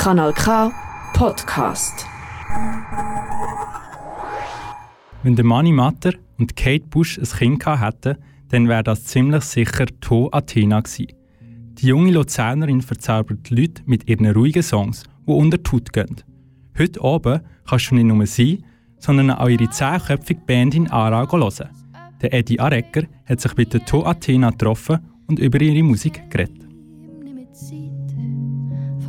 Kanal K Podcast. Wenn der Manni Matter und Kate Bush ein Kind hätten, dann wäre das ziemlich sicher To Athena gewesen. Die junge Luzernerin verzaubert die Leute mit ihren ruhigen Songs, die unter die Haut gehen. Heute oben kannst du nicht nur sie, sondern auch ihre zehnköpfige Band in Aarau hören. Der Eddie Arecker hat sich mit der To Athena getroffen und über ihre Musik geredet.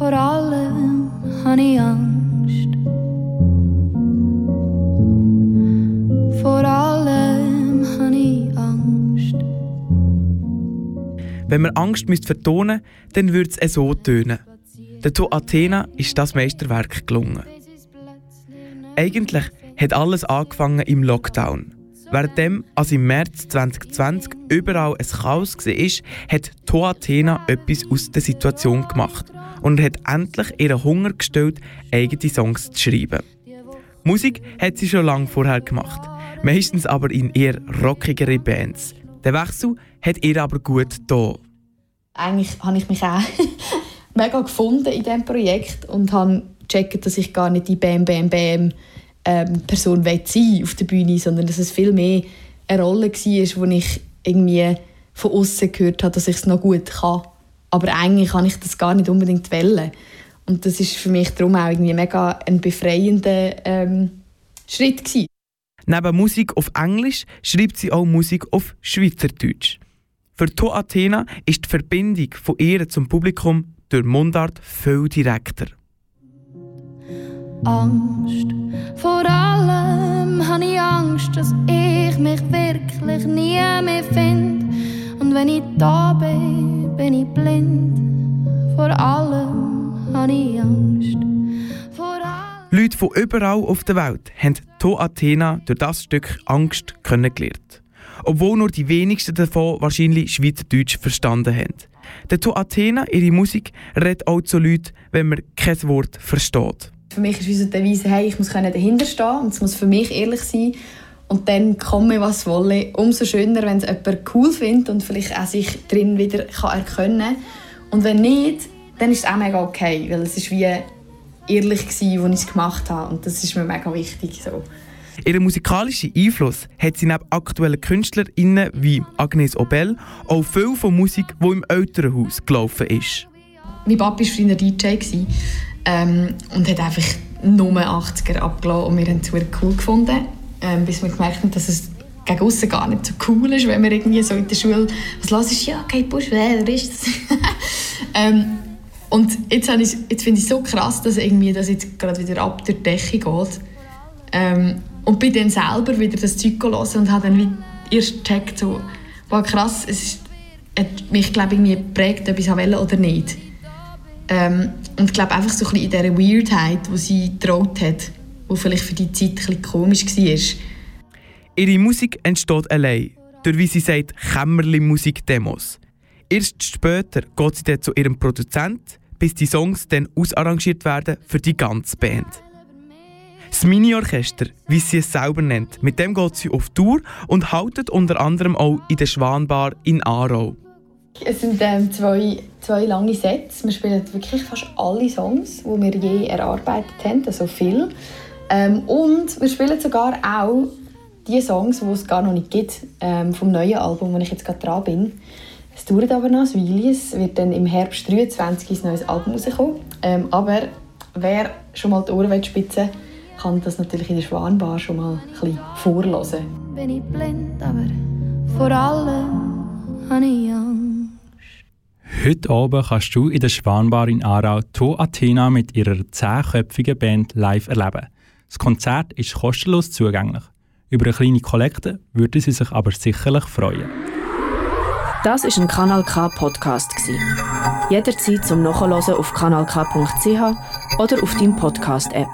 Vor allem habe ich Angst. Vor allem habe ich Angst. Wenn man Angst müsste vertonen dann würde es so tönen. Der To Athena ist das Meisterwerk gelungen. Eigentlich hat alles angefangen im Lockdown. Währenddem, als im März 2020 überall ein Chaos war, hat To Athena etwas aus der Situation gemacht und hat endlich ihren Hunger gestellt, eigene Songs zu schreiben. Musik hat sie schon lange vorher gemacht, meistens aber in eher rockigere Bands. Der Wechsel hat ihr aber gut da. Eigentlich habe ich mich auch mega gefunden in diesem Projekt und habe gecheckt, dass ich gar nicht die Bam Bam Bam ähm, Person sein auf der Bühne, sondern dass es viel mehr eine Rolle war, wo ich irgendwie von außen gehört habe, dass ich es noch gut kann. Aber eigentlich kann ich das gar nicht unbedingt wollen. Und das ist für mich darum auch irgendwie mega ein befreiender ähm, Schritt gewesen. Neben Musik auf Englisch schreibt sie auch Musik auf Schweizerdeutsch. Für To Athena ist die Verbindung von ihr zum Publikum durch Mundart viel direkter. Angst. Vor allem habe ich Angst, dass ich mich wirklich nie mehr finde. Und wenn ich da bin, bin ich blind. Vor allem habe ich Angst. Vor allem Leute von überall auf der Welt haben To Athena durch das Stück Angst kennengelernt. Obwohl nur die wenigsten davon wahrscheinlich Schweizerdeutsch verstanden haben. Der To Athena, ihre Musik, redet auch zu Leuten, wenn man kein Wort versteht. Für mich ist die Devise, hey, ich muss dahinter stehen und es muss für mich ehrlich sein. Und dann komme, was wolle. Umso schöner, wenn es jemand cool findet und vielleicht auch sich drin wieder kann erkennen kann. Und wenn nicht, dann ist es auch mega okay, weil es ist wie ehrlich war, als ich es gemacht habe. Und das ist mir mega wichtig. So. Ihren musikalischen Einfluss hat sie neben aktuellen KünstlerInnen wie Agnes Obel auch viel von Musik, die im Elternhaus gelaufen ist. Mein Papa war früher DJ ähm, und hat einfach nur 80er abgelassen und wir haben es cool gefunden, ähm, bis wir gemerkt haben, dass es gegen aussen gar nicht so cool ist, wenn man irgendwie so in der Schule was ist, ja, okay, Busch, wer ist das? ähm, und jetzt, ich, jetzt finde ich es so krass, dass irgendwie das jetzt gerade wieder ab der Decke geht. Ähm, und bin dann selber wieder das Zeug hören und habe dann erst gecheckt, so, wow, krass, es ist, hat mich, glaube ich, geprägt, ob ich es oder nicht. Ähm, und ich glaube einfach so ein bisschen in dieser Weirdheit, die sie getraut hat, die vielleicht für die Zeit ein bisschen komisch war. Ihre Musik entsteht allein, durch wie sie sagt, Kämmerli-Musik-Demos. Erst später geht sie dann zu ihrem Produzent, bis die Songs dann ausarrangiert werden für die ganze Band. Das Mini-Orchester, wie sie es selber nennt, mit dem geht sie auf Tour und haltet unter anderem auch in der Schwanbar in Aarau. Es sind ähm, zwei, zwei lange Sets. Wir spielen wirklich fast alle Songs, die wir je erarbeitet haben, also viel. Ähm, und wir spielen sogar auch die Songs, die es gar noch nicht gibt, ähm, vom neuen Album, wo ich jetzt gerade dran bin. Es dauert aber noch ein Weile. Es wird dann im Herbst 23 ein neues Album rauskommen. Ähm, aber wer schon mal die Ohren spitzen kann das natürlich in der Schwanbar schon mal ein bisschen vorlesen. bin ich blind, aber vor allem habe ich Angst. Heute Abend kannst du in der Schwanbar in Aarau To Athena mit ihrer zehnköpfigen Band live erleben. Das Konzert ist kostenlos zugänglich. Über eine kleine Kollekte würde sie sich aber sicherlich freuen. Das ist ein Kanal K Podcast Jederzeit zum Nachhören auf kanalk.ch oder auf deinem Podcast App.